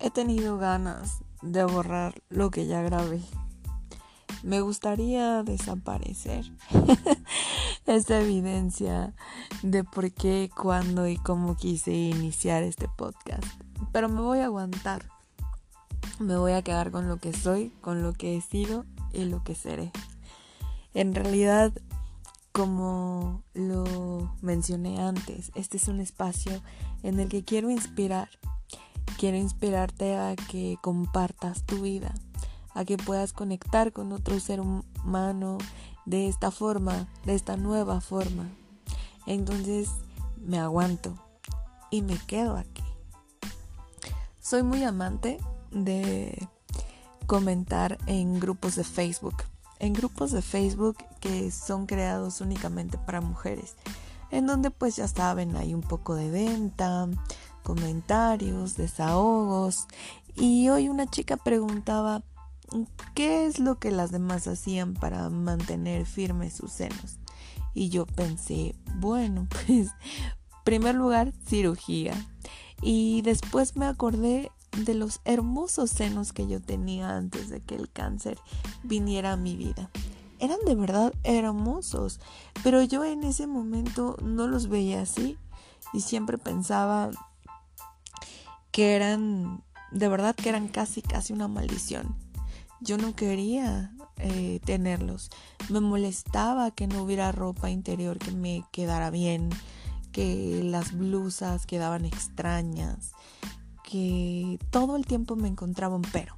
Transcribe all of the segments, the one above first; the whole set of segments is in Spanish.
he tenido ganas de borrar lo que ya grabé. Me gustaría desaparecer esta evidencia de por qué, cuándo y cómo quise iniciar este podcast. Pero me voy a aguantar. Me voy a quedar con lo que soy, con lo que he sido y lo que seré. En realidad, como lo mencioné antes, este es un espacio en el que quiero inspirar. Quiero inspirarte a que compartas tu vida, a que puedas conectar con otro ser humano de esta forma, de esta nueva forma. Entonces me aguanto y me quedo aquí. Soy muy amante de comentar en grupos de Facebook en grupos de Facebook que son creados únicamente para mujeres, en donde pues ya saben, hay un poco de venta, comentarios, desahogos, y hoy una chica preguntaba qué es lo que las demás hacían para mantener firmes sus senos. Y yo pensé, bueno, pues, primer lugar, cirugía. Y después me acordé de los hermosos senos que yo tenía antes de que el cáncer viniera a mi vida. Eran de verdad hermosos, pero yo en ese momento no los veía así y siempre pensaba que eran, de verdad que eran casi, casi una maldición. Yo no quería eh, tenerlos. Me molestaba que no hubiera ropa interior que me quedara bien, que las blusas quedaban extrañas, que todo el tiempo me encontraba un pero.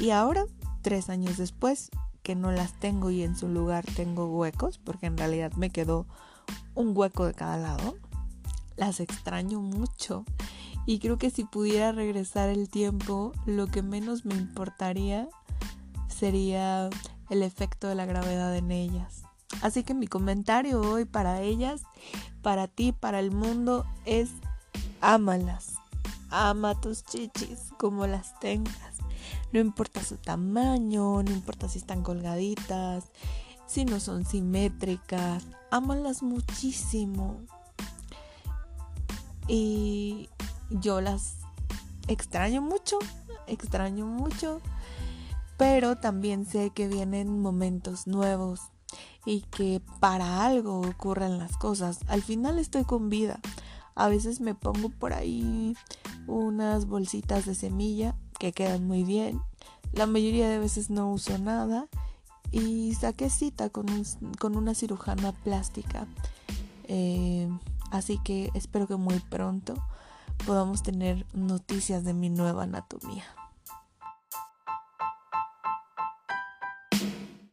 Y ahora, tres años después, que no las tengo y en su lugar tengo huecos, porque en realidad me quedó un hueco de cada lado, las extraño mucho. Y creo que si pudiera regresar el tiempo, lo que menos me importaría sería el efecto de la gravedad en ellas. Así que mi comentario hoy para ellas, para ti, para el mundo es ámalas. Ama tus chichis como las tengas. No importa su tamaño, no importa si están colgaditas, si no son simétricas. Ámalas muchísimo. Y yo las extraño mucho, extraño mucho. Pero también sé que vienen momentos nuevos y que para algo ocurren las cosas. Al final estoy con vida. A veces me pongo por ahí unas bolsitas de semilla que quedan muy bien. La mayoría de veces no uso nada y saqué cita con, con una cirujana plástica. Eh, así que espero que muy pronto podamos tener noticias de mi nueva anatomía.